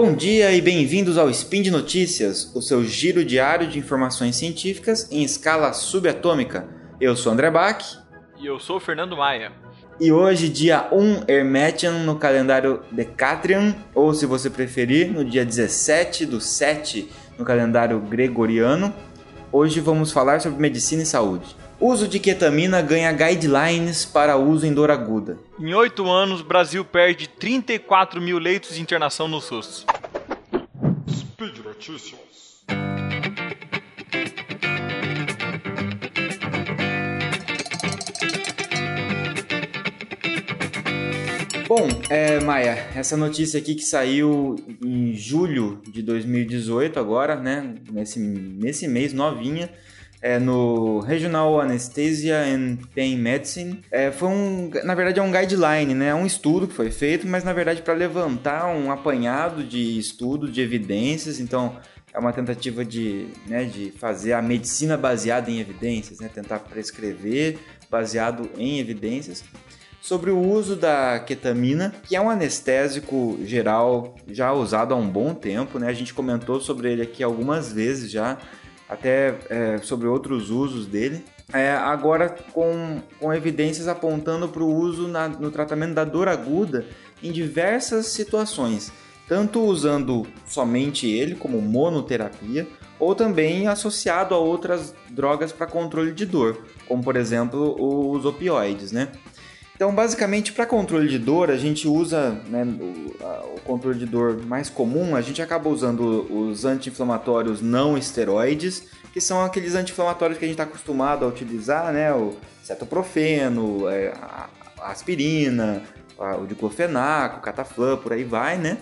Bom dia e bem-vindos ao Spin de Notícias, o seu giro diário de informações científicas em escala subatômica. Eu sou André Bach. E eu sou o Fernando Maia. E hoje, dia 1 Hermetian no calendário Decatrian, ou se você preferir, no dia 17 do 7 no calendário Gregoriano. Hoje vamos falar sobre medicina e saúde. Uso de ketamina ganha guidelines para uso em dor aguda. Em oito anos, Brasil perde 34 mil leitos de internação no SUS. Speed Notícias. Bom, é, Maia, essa notícia aqui que saiu em julho de 2018, agora, né? Nesse, nesse mês, novinha, é, no Regional Anesthesia and Pain Medicine. É, foi um, na verdade, é um guideline, né? É um estudo que foi feito, mas na verdade para levantar um apanhado de estudo, de evidências. Então, é uma tentativa de, né, de fazer a medicina baseada em evidências, né? Tentar prescrever baseado em evidências sobre o uso da ketamina, que é um anestésico geral já usado há um bom tempo, né? A gente comentou sobre ele aqui algumas vezes já, até é, sobre outros usos dele. É, agora com, com evidências apontando para o uso na, no tratamento da dor aguda em diversas situações, tanto usando somente ele como monoterapia, ou também associado a outras drogas para controle de dor, como por exemplo os opioides, né? Então, basicamente, para controle de dor, a gente usa né, o, a, o, controle de dor mais comum, a gente acaba usando os anti-inflamatórios não esteroides, que são aqueles anti-inflamatórios que a gente está acostumado a utilizar, né? O cetoprofeno, é, a, aspirina, a, o diclofenaco, o cataflã, por aí vai, né?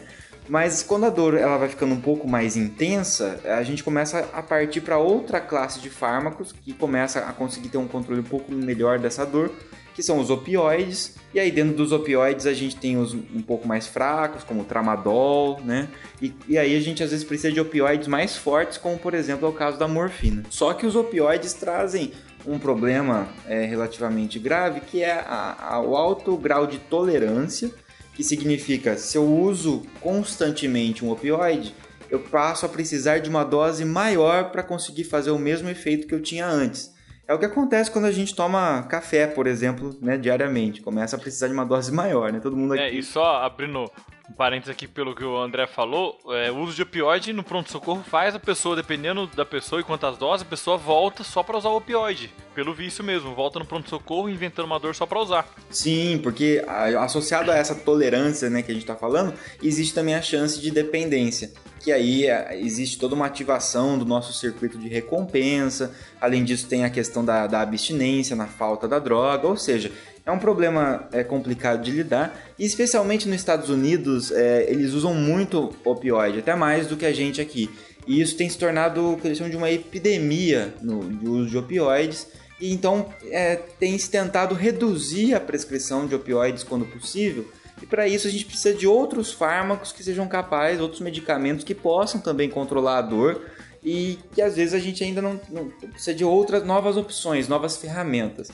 Mas quando a dor ela vai ficando um pouco mais intensa, a gente começa a partir para outra classe de fármacos que começa a conseguir ter um controle um pouco melhor dessa dor, que são os opioides. E aí dentro dos opioides a gente tem os um pouco mais fracos, como o tramadol, né? E, e aí a gente às vezes precisa de opioides mais fortes, como por exemplo é o caso da morfina. Só que os opioides trazem um problema é, relativamente grave, que é a, a, o alto grau de tolerância, que significa se eu uso constantemente um opioide, eu passo a precisar de uma dose maior para conseguir fazer o mesmo efeito que eu tinha antes. É o que acontece quando a gente toma café, por exemplo, né, diariamente. Começa a precisar de uma dose maior, né? Todo mundo é, aqui... É, e só abrindo um parênteses aqui pelo que o André falou, é, o uso de opioide no pronto-socorro faz a pessoa, dependendo da pessoa e quantas doses, a pessoa volta só para usar o opioide. Pelo vício mesmo, volta no pronto-socorro inventando uma dor só para usar. Sim, porque associado a essa tolerância né, que a gente está falando, existe também a chance de dependência. Que aí é, existe toda uma ativação do nosso circuito de recompensa. Além disso, tem a questão da, da abstinência na falta da droga, ou seja, é um problema é, complicado de lidar, e especialmente nos Estados Unidos, é, eles usam muito opioide, até mais do que a gente aqui. E isso tem se tornado o que eles chamam de uma epidemia no de uso de opioides, e então é, tem se tentado reduzir a prescrição de opioides quando possível, e para isso a gente precisa de outros fármacos que sejam capazes, outros medicamentos que possam também controlar a dor e que às vezes a gente ainda não, não precisa de outras novas opções, novas ferramentas.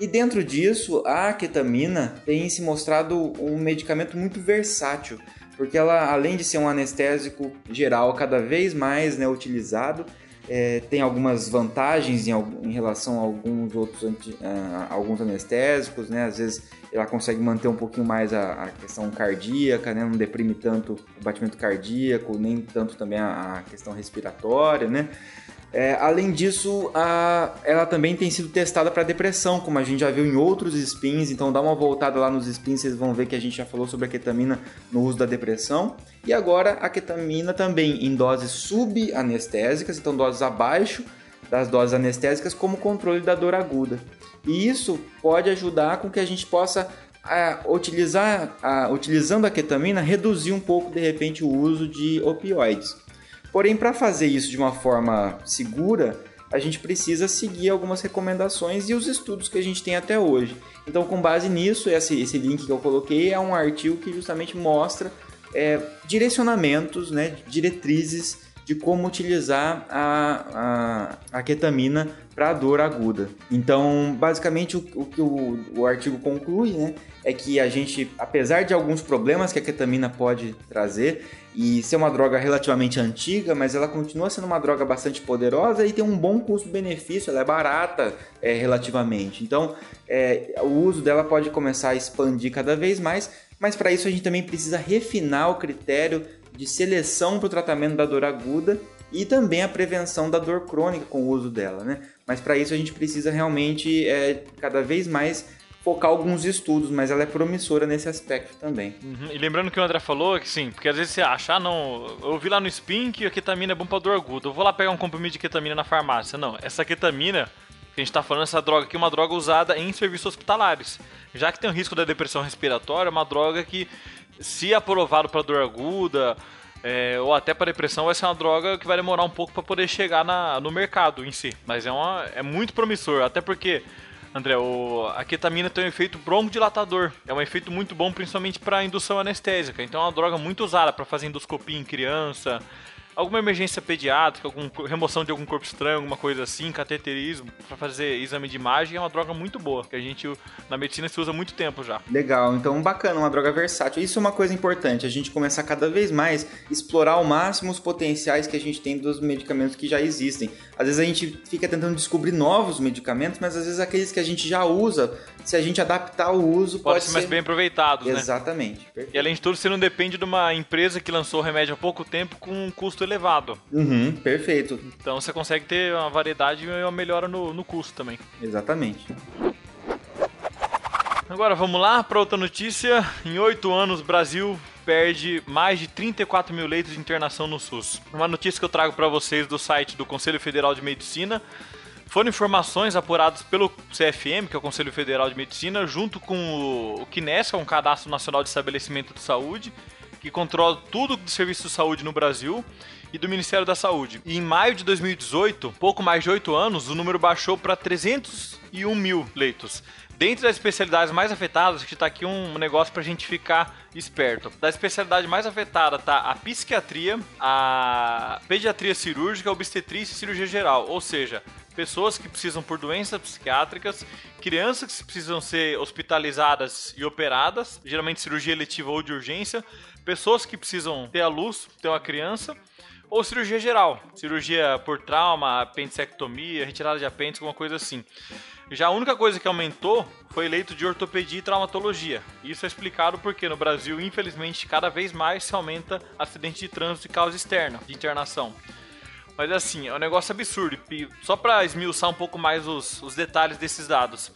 E dentro disso, a ketamina tem se mostrado um medicamento muito versátil, porque ela, além de ser um anestésico geral cada vez mais né, utilizado, é, tem algumas vantagens em, em, relação a alguns outros anti, alguns anestésicos, né? Às vezes ela consegue manter um pouquinho mais a, a, questão cardíaca, né? Não deprime tanto o batimento cardíaco, nem tanto também a, a questão respiratória, né? É, além disso, a, ela também tem sido testada para depressão, como a gente já viu em outros spins. Então, dá uma voltada lá nos spins, vocês vão ver que a gente já falou sobre a ketamina no uso da depressão. E agora, a ketamina também em doses subanestésicas, então doses abaixo das doses anestésicas, como controle da dor aguda. E isso pode ajudar com que a gente possa a, utilizar, a, utilizando a ketamina, reduzir um pouco de repente o uso de opioides. Porém, para fazer isso de uma forma segura, a gente precisa seguir algumas recomendações e os estudos que a gente tem até hoje. Então, com base nisso, esse, esse link que eu coloquei é um artigo que justamente mostra é, direcionamentos, né, diretrizes de como utilizar a, a, a ketamina para dor aguda. Então, basicamente, o, o que o, o artigo conclui né, é que a gente, apesar de alguns problemas que a ketamina pode trazer, e ser uma droga relativamente antiga, mas ela continua sendo uma droga bastante poderosa e tem um bom custo-benefício, ela é barata é, relativamente. Então, é, o uso dela pode começar a expandir cada vez mais, mas para isso a gente também precisa refinar o critério de seleção para o tratamento da dor aguda e também a prevenção da dor crônica com o uso dela, né? Mas para isso a gente precisa realmente é, cada vez mais focar alguns estudos, mas ela é promissora nesse aspecto também. Uhum. E lembrando que o André falou que sim, porque às vezes você acha, ah, não, eu vi lá no Spin que a ketamina é bom para dor aguda, eu vou lá pegar um comprimido de ketamina na farmácia. Não, essa ketamina a gente está falando, essa droga aqui é uma droga usada em serviços hospitalares. Já que tem o risco da depressão respiratória, é uma droga que, se aprovado para dor aguda, é, ou até para depressão, vai ser uma droga que vai demorar um pouco para poder chegar na, no mercado em si. Mas é, uma, é muito promissor, até porque André, o, a ketamina tem um efeito broncodilatador. É um efeito muito bom, principalmente para indução anestésica. Então é uma droga muito usada para fazer endoscopia em criança, alguma emergência pediátrica, alguma remoção de algum corpo estranho, alguma coisa assim, cateterismo, para fazer exame de imagem, é uma droga muito boa, que a gente na medicina se usa há muito tempo já. Legal, então bacana, uma droga versátil. Isso é uma coisa importante, a gente começar cada vez mais explorar ao máximo os potenciais que a gente tem dos medicamentos que já existem. Às vezes a gente fica tentando descobrir novos medicamentos, mas às vezes aqueles que a gente já usa, se a gente adaptar o uso, pode, pode ser mais bem aproveitados, né? Exatamente. E além de tudo, você não depende de uma empresa que lançou o remédio há pouco tempo com um custo elevado. Uhum, perfeito. Então você consegue ter uma variedade e uma melhora no, no custo também. Exatamente. Agora vamos lá para outra notícia. Em oito anos, Brasil perde mais de 34 mil leitos de internação no SUS. Uma notícia que eu trago para vocês do site do Conselho Federal de Medicina. Foram informações apuradas pelo CFM, que é o Conselho Federal de Medicina, junto com o CNES, que é um Cadastro Nacional de Estabelecimento de Saúde, que controla tudo de serviço de saúde no Brasil, e do Ministério da Saúde. E em maio de 2018, pouco mais de 8 anos, o número baixou para 301 mil leitos. Dentre das especialidades mais afetadas, a gente tá aqui um negócio pra gente ficar esperto. Da especialidade mais afetada tá a psiquiatria, a pediatria cirúrgica, a obstetrícia e cirurgia geral. Ou seja, pessoas que precisam por doenças psiquiátricas, crianças que precisam ser hospitalizadas e operadas, geralmente cirurgia eletiva ou de urgência, pessoas que precisam ter a luz, ter uma criança, ou cirurgia geral, cirurgia por trauma, apendicectomia, retirada de apêndice, alguma coisa assim. Já a única coisa que aumentou foi leito de ortopedia e traumatologia. Isso é explicado porque no Brasil, infelizmente, cada vez mais se aumenta acidente de trânsito de causa externa, de internação. Mas assim, é um negócio absurdo. Só para esmiuçar um pouco mais os, os detalhes desses dados.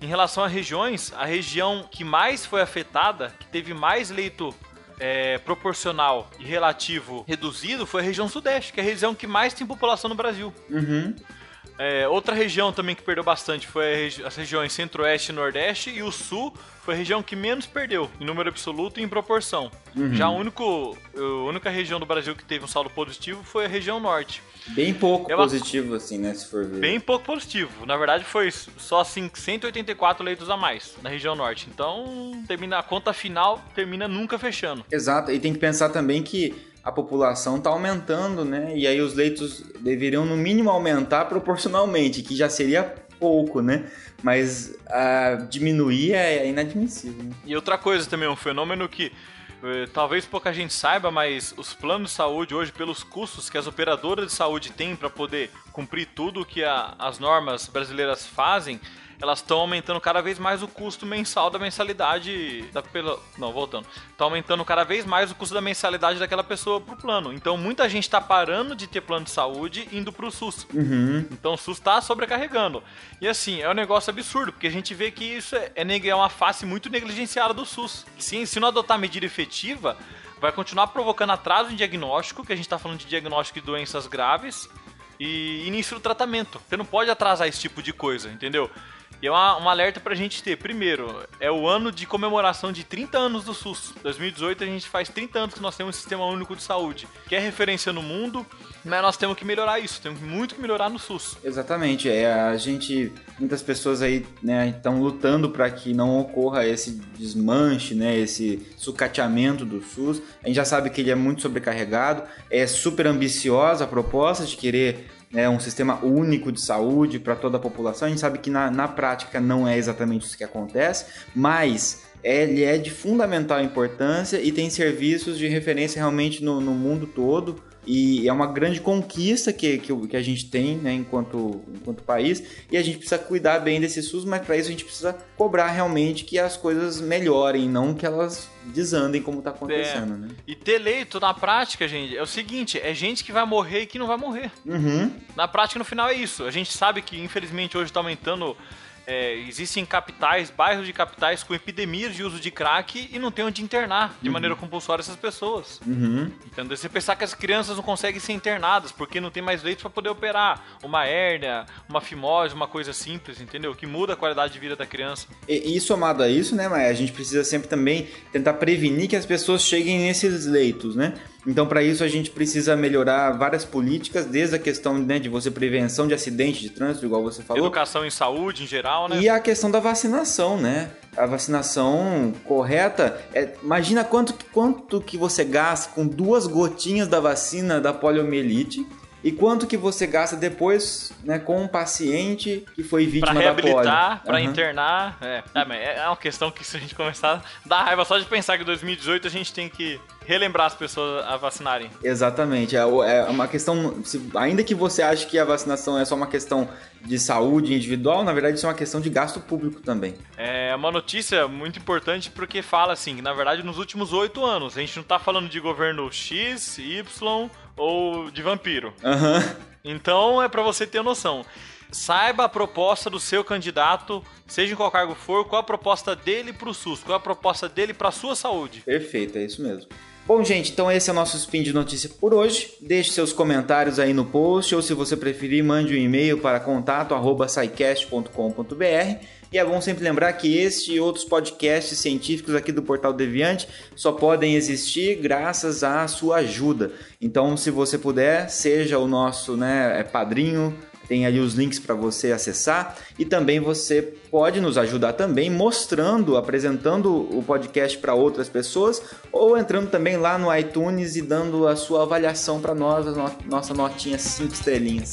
Em relação a regiões, a região que mais foi afetada, que teve mais leito é, proporcional e relativo reduzido, foi a região sudeste, que é a região que mais tem população no Brasil. Uhum. É, outra região também que perdeu bastante foi as regiões centro-oeste e nordeste, e o sul foi a região que menos perdeu, em número absoluto e em proporção. Uhum. Já a, único, a única região do Brasil que teve um saldo positivo foi a região norte. Bem pouco é uma... positivo, assim, né, se for ver. Bem pouco positivo. Na verdade, foi só assim, 184 leitos a mais na região norte. Então, termina, a conta final termina nunca fechando. Exato, e tem que pensar também que a população está aumentando, né? E aí os leitos deveriam no mínimo aumentar proporcionalmente, que já seria pouco, né? Mas a diminuir é inadmissível. Né? E outra coisa também, um fenômeno que eh, talvez pouca gente saiba, mas os planos de saúde hoje, pelos custos que as operadoras de saúde têm para poder cumprir tudo o que a, as normas brasileiras fazem, elas estão aumentando cada vez mais o custo mensal da mensalidade da pela não voltando está aumentando cada vez mais o custo da mensalidade daquela pessoa pro plano então muita gente está parando de ter plano de saúde indo pro SUS uhum. então o SUS está sobrecarregando e assim é um negócio absurdo porque a gente vê que isso é, é uma face muito negligenciada do SUS se, se não adotar medida efetiva vai continuar provocando atraso em diagnóstico que a gente está falando de diagnóstico de doenças graves e início do tratamento. Você não pode atrasar esse tipo de coisa, entendeu? E é uma, um alerta pra gente ter. Primeiro, é o ano de comemoração de 30 anos do SUS. 2018 a gente faz 30 anos que nós temos um sistema único de saúde, que é referência no mundo, mas nós temos que melhorar isso, temos muito que melhorar no SUS. Exatamente, é a gente, muitas pessoas aí, né, estão lutando para que não ocorra esse desmanche, né, esse sucateamento do SUS. A gente já sabe que ele é muito sobrecarregado, é super ambiciosa a proposta de querer né, um sistema único de saúde para toda a população. A gente sabe que na, na prática não é exatamente isso que acontece, mas ele é de fundamental importância e tem serviços de referência realmente no, no mundo todo. E é uma grande conquista que, que, que a gente tem né, enquanto, enquanto país. E a gente precisa cuidar bem desse SUS, mas para isso a gente precisa cobrar realmente que as coisas melhorem, não que elas desandem como está acontecendo. É. Né? E ter leito na prática, gente, é o seguinte: é gente que vai morrer e que não vai morrer. Uhum. Na prática, no final, é isso. A gente sabe que, infelizmente, hoje está aumentando é, existem capitais, bairros de capitais com epidemias de uso de crack e não tem onde internar de uhum. maneira compulsória essas pessoas. Uhum. Então, você pensar que as crianças não conseguem ser internadas porque não tem mais leitos para poder operar uma hérnia, uma fimose, uma coisa simples, entendeu? Que muda a qualidade de vida da criança. E, e somado a isso, né, Maia, a gente precisa sempre também tentar prevenir que as pessoas cheguem nesses leitos, né? Então, para isso, a gente precisa melhorar várias políticas, desde a questão né, de você prevenção de acidente de trânsito, igual você falou. Educação em saúde em geral, né? E a questão da vacinação, né? A vacinação correta. É, imagina quanto, quanto que você gasta com duas gotinhas da vacina da poliomielite e quanto que você gasta depois né, com um paciente que foi vítima pra reabilitar, da polio. Pra uhum. internar. É. É, é uma questão que se a gente começar dar raiva só de pensar que em 2018 a gente tem que relembrar as pessoas a vacinarem. Exatamente. É, é uma questão. Ainda que você ache que a vacinação é só uma questão de saúde individual, na verdade isso é uma questão de gasto público também. É uma notícia muito importante porque fala assim, que na verdade nos últimos oito anos, a gente não tá falando de governo X, Y ou de vampiro. Uhum. Então é para você ter noção. Saiba a proposta do seu candidato, seja em qual cargo for, qual a proposta dele pro SUS, qual a proposta dele pra sua saúde. Perfeito, é isso mesmo. Bom, gente, então esse é o nosso spin de notícia por hoje. Deixe seus comentários aí no post ou se você preferir, mande um e-mail para contato@saicast.com.br. E é bom sempre lembrar que este e outros podcasts científicos aqui do Portal Deviante só podem existir graças à sua ajuda. Então, se você puder, seja o nosso né, é padrinho tem ali os links para você acessar e também você pode nos ajudar também mostrando, apresentando o podcast para outras pessoas ou entrando também lá no iTunes e dando a sua avaliação para nós, a nossa notinha 5 estrelinhas.